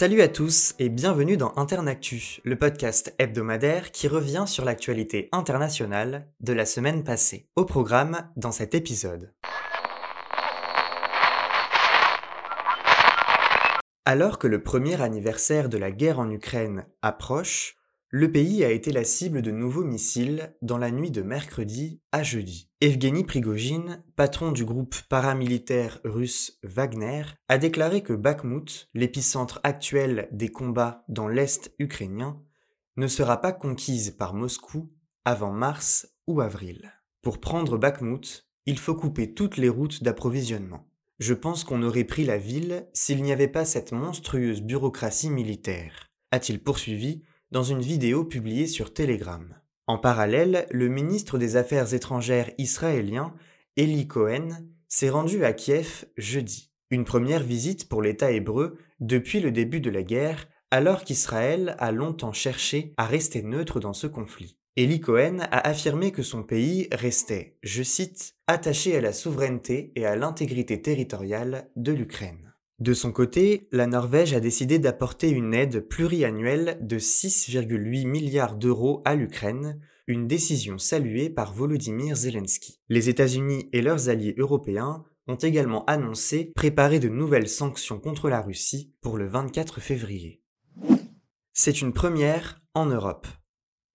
Salut à tous et bienvenue dans Internactu, le podcast hebdomadaire qui revient sur l'actualité internationale de la semaine passée. Au programme dans cet épisode. Alors que le premier anniversaire de la guerre en Ukraine approche, le pays a été la cible de nouveaux missiles dans la nuit de mercredi à jeudi. Evgeny Prigogine, patron du groupe paramilitaire russe Wagner, a déclaré que Bakhmut, l'épicentre actuel des combats dans l'est ukrainien, ne sera pas conquise par Moscou avant mars ou avril. Pour prendre Bakhmut, il faut couper toutes les routes d'approvisionnement. Je pense qu'on aurait pris la ville s'il n'y avait pas cette monstrueuse bureaucratie militaire, a-t-il poursuivi dans une vidéo publiée sur Telegram. En parallèle, le ministre des Affaires étrangères israélien, Eli Cohen, s'est rendu à Kiev jeudi. Une première visite pour l'État hébreu depuis le début de la guerre, alors qu'Israël a longtemps cherché à rester neutre dans ce conflit. Eli Cohen a affirmé que son pays restait, je cite, attaché à la souveraineté et à l'intégrité territoriale de l'Ukraine. De son côté, la Norvège a décidé d'apporter une aide pluriannuelle de 6,8 milliards d'euros à l'Ukraine, une décision saluée par Volodymyr Zelensky. Les États-Unis et leurs alliés européens ont également annoncé préparer de nouvelles sanctions contre la Russie pour le 24 février. C'est une première en Europe.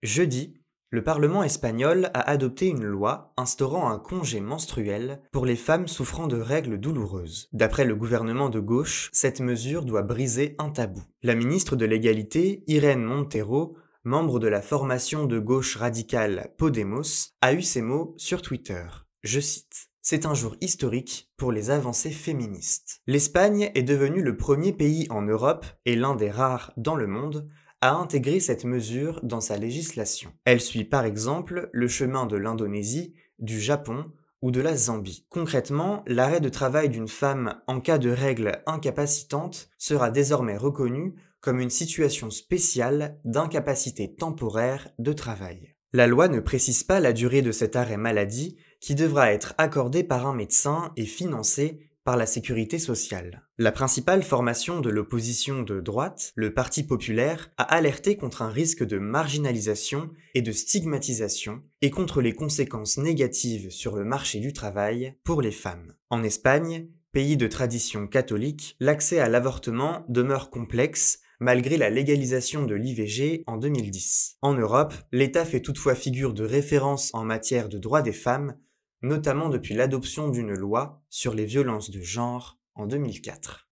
Jeudi, le Parlement espagnol a adopté une loi instaurant un congé menstruel pour les femmes souffrant de règles douloureuses. D'après le gouvernement de gauche, cette mesure doit briser un tabou. La ministre de l'égalité, Irène Montero, membre de la formation de gauche radicale Podemos, a eu ces mots sur Twitter. Je cite. C'est un jour historique pour les avancées féministes. L'Espagne est devenue le premier pays en Europe et l'un des rares dans le monde a intégré cette mesure dans sa législation. Elle suit par exemple le chemin de l'Indonésie, du Japon ou de la Zambie. Concrètement, l'arrêt de travail d'une femme en cas de règles incapacitantes sera désormais reconnu comme une situation spéciale d'incapacité temporaire de travail. La loi ne précise pas la durée de cet arrêt maladie qui devra être accordé par un médecin et financé par la sécurité sociale. La principale formation de l'opposition de droite, le Parti populaire, a alerté contre un risque de marginalisation et de stigmatisation et contre les conséquences négatives sur le marché du travail pour les femmes. En Espagne, pays de tradition catholique, l'accès à l'avortement demeure complexe malgré la légalisation de l'IVG en 2010. En Europe, l'État fait toutefois figure de référence en matière de droits des femmes notamment depuis l'adoption d'une loi sur les violences de genre en 2004.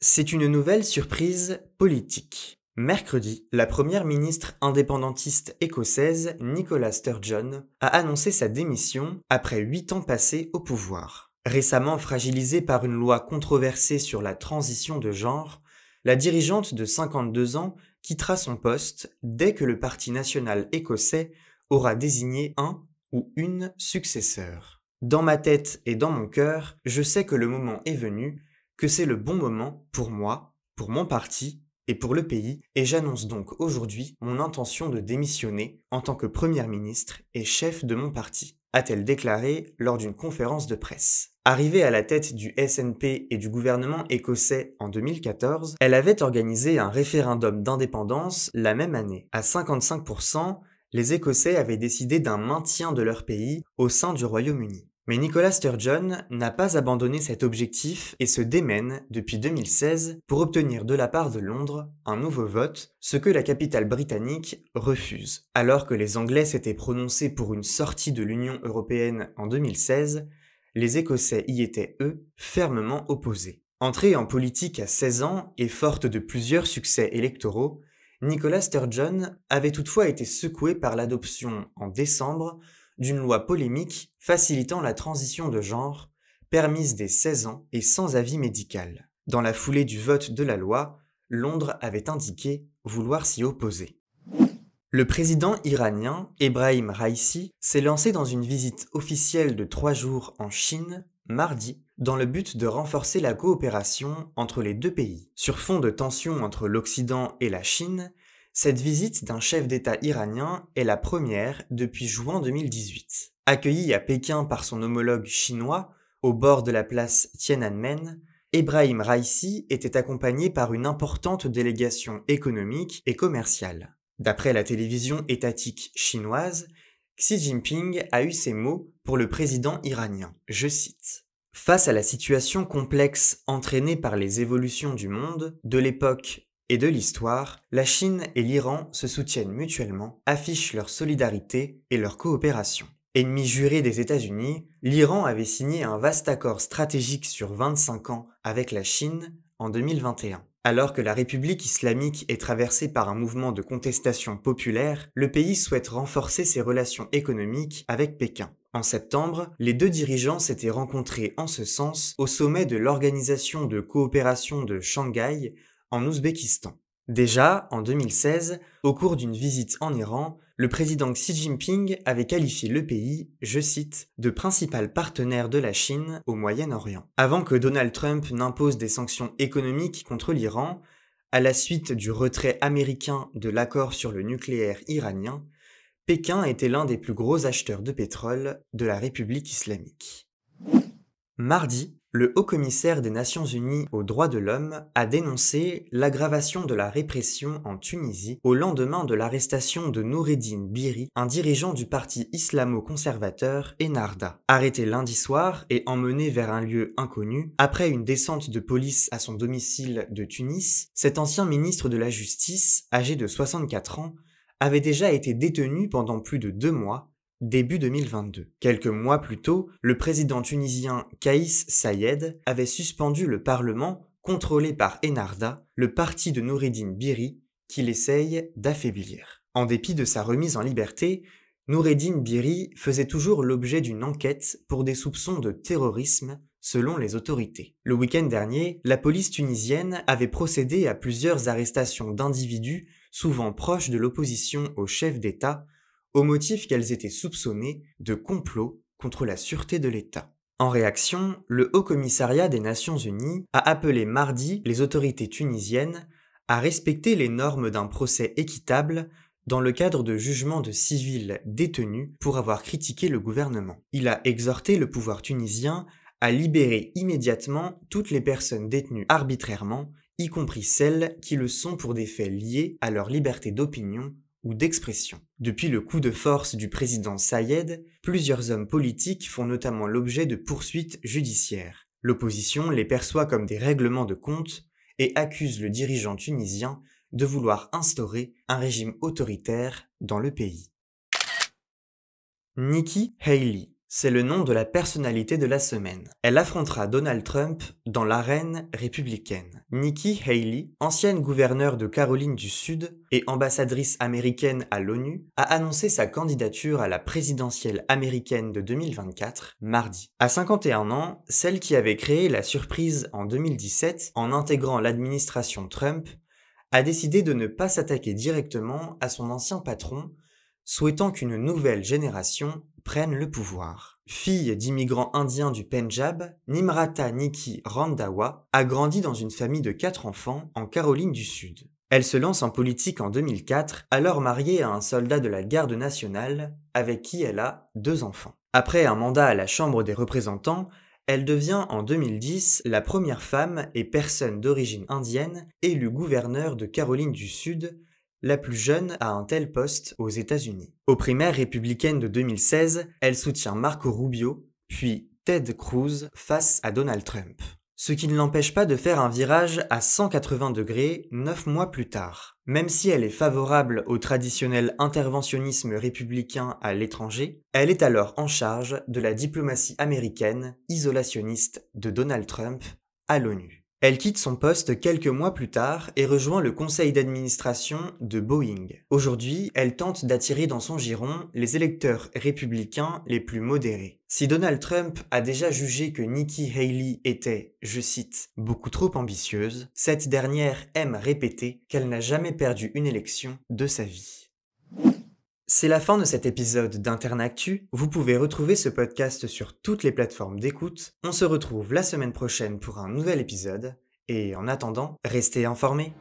C'est une nouvelle surprise politique. Mercredi, la première ministre indépendantiste écossaise Nicola Sturgeon a annoncé sa démission après huit ans passés au pouvoir. Récemment fragilisée par une loi controversée sur la transition de genre, la dirigeante de 52 ans quittera son poste dès que le Parti national écossais aura désigné un ou une successeur. Dans ma tête et dans mon cœur, je sais que le moment est venu, que c'est le bon moment pour moi, pour mon parti et pour le pays, et j'annonce donc aujourd'hui mon intention de démissionner en tant que Première ministre et chef de mon parti, a-t-elle déclaré lors d'une conférence de presse. Arrivée à la tête du SNP et du gouvernement écossais en 2014, elle avait organisé un référendum d'indépendance la même année. À 55%, les Écossais avaient décidé d'un maintien de leur pays au sein du Royaume-Uni. Mais Nicolas Sturgeon n'a pas abandonné cet objectif et se démène depuis 2016 pour obtenir de la part de Londres un nouveau vote, ce que la capitale britannique refuse. Alors que les Anglais s'étaient prononcés pour une sortie de l'Union européenne en 2016, les Écossais y étaient, eux, fermement opposés. Entrée en politique à 16 ans et forte de plusieurs succès électoraux, Nicolas Sturgeon avait toutefois été secoué par l'adoption en décembre d'une loi polémique facilitant la transition de genre, permise dès 16 ans et sans avis médical. Dans la foulée du vote de la loi, Londres avait indiqué vouloir s'y opposer. Le président iranien, Ebrahim Raisi, s'est lancé dans une visite officielle de trois jours en Chine mardi dans le but de renforcer la coopération entre les deux pays. Sur fond de tensions entre l'Occident et la Chine, cette visite d'un chef d'État iranien est la première depuis juin 2018. Accueilli à Pékin par son homologue chinois, au bord de la place Tiananmen, Ebrahim Raisi était accompagné par une importante délégation économique et commerciale. D'après la télévision étatique chinoise, Xi Jinping a eu ces mots pour le président iranien. Je cite. Face à la situation complexe entraînée par les évolutions du monde, de l'époque et de l'histoire, la Chine et l'Iran se soutiennent mutuellement, affichent leur solidarité et leur coopération. Ennemi juré des États-Unis, l'Iran avait signé un vaste accord stratégique sur 25 ans avec la Chine en 2021. Alors que la République islamique est traversée par un mouvement de contestation populaire, le pays souhaite renforcer ses relations économiques avec Pékin. En septembre, les deux dirigeants s'étaient rencontrés en ce sens au sommet de l'Organisation de coopération de Shanghai en Ouzbékistan. Déjà, en 2016, au cours d'une visite en Iran, le président Xi Jinping avait qualifié le pays, je cite, de principal partenaire de la Chine au Moyen-Orient. Avant que Donald Trump n'impose des sanctions économiques contre l'Iran, à la suite du retrait américain de l'accord sur le nucléaire iranien, Pékin était l'un des plus gros acheteurs de pétrole de la République islamique. Mardi, le haut-commissaire des Nations Unies aux droits de l'homme a dénoncé l'aggravation de la répression en Tunisie au lendemain de l'arrestation de Noureddin Biri, un dirigeant du parti islamo-conservateur Enarda. Arrêté lundi soir et emmené vers un lieu inconnu, après une descente de police à son domicile de Tunis, cet ancien ministre de la Justice, âgé de 64 ans, avait déjà été détenu pendant plus de deux mois début 2022. Quelques mois plus tôt, le président tunisien Kaïs Sayed avait suspendu le Parlement contrôlé par Enarda, le parti de Noureddin Biri, qu'il essaye d'affaiblir. En dépit de sa remise en liberté, Noureddin Biri faisait toujours l'objet d'une enquête pour des soupçons de terrorisme selon les autorités. Le week-end dernier, la police tunisienne avait procédé à plusieurs arrestations d'individus souvent proches de l'opposition au chef d'État au motif qu'elles étaient soupçonnées de complot contre la sûreté de l'État. En réaction, le Haut Commissariat des Nations Unies a appelé mardi les autorités tunisiennes à respecter les normes d'un procès équitable dans le cadre de jugements de civils détenus pour avoir critiqué le gouvernement. Il a exhorté le pouvoir tunisien à libérer immédiatement toutes les personnes détenues arbitrairement, y compris celles qui le sont pour des faits liés à leur liberté d'opinion ou d'expression. Depuis le coup de force du président Sayed, plusieurs hommes politiques font notamment l'objet de poursuites judiciaires. L'opposition les perçoit comme des règlements de compte et accuse le dirigeant tunisien de vouloir instaurer un régime autoritaire dans le pays. Nikki Haley c'est le nom de la personnalité de la semaine. Elle affrontera Donald Trump dans l'arène républicaine. Nikki Haley, ancienne gouverneure de Caroline du Sud et ambassadrice américaine à l'ONU, a annoncé sa candidature à la présidentielle américaine de 2024 mardi. À 51 ans, celle qui avait créé la surprise en 2017 en intégrant l'administration Trump a décidé de ne pas s'attaquer directement à son ancien patron, souhaitant qu'une nouvelle génération le pouvoir. Fille d'immigrants indiens du Pendjab, Nimrata Niki Randawa a grandi dans une famille de quatre enfants en Caroline du Sud. Elle se lance en politique en 2004, alors mariée à un soldat de la garde nationale avec qui elle a deux enfants. Après un mandat à la Chambre des représentants, elle devient en 2010 la première femme et personne d'origine indienne élue gouverneur de Caroline du Sud la plus jeune à un tel poste aux États-Unis. Aux primaires républicaines de 2016, elle soutient Marco Rubio, puis Ted Cruz face à Donald Trump. Ce qui ne l'empêche pas de faire un virage à 180 degrés neuf mois plus tard. Même si elle est favorable au traditionnel interventionnisme républicain à l'étranger, elle est alors en charge de la diplomatie américaine isolationniste de Donald Trump à l'ONU. Elle quitte son poste quelques mois plus tard et rejoint le conseil d'administration de Boeing. Aujourd'hui, elle tente d'attirer dans son giron les électeurs républicains les plus modérés. Si Donald Trump a déjà jugé que Nikki Haley était, je cite, beaucoup trop ambitieuse, cette dernière aime répéter qu'elle n'a jamais perdu une élection de sa vie. C'est la fin de cet épisode d'Internactu. Vous pouvez retrouver ce podcast sur toutes les plateformes d'écoute. On se retrouve la semaine prochaine pour un nouvel épisode. Et en attendant, restez informés.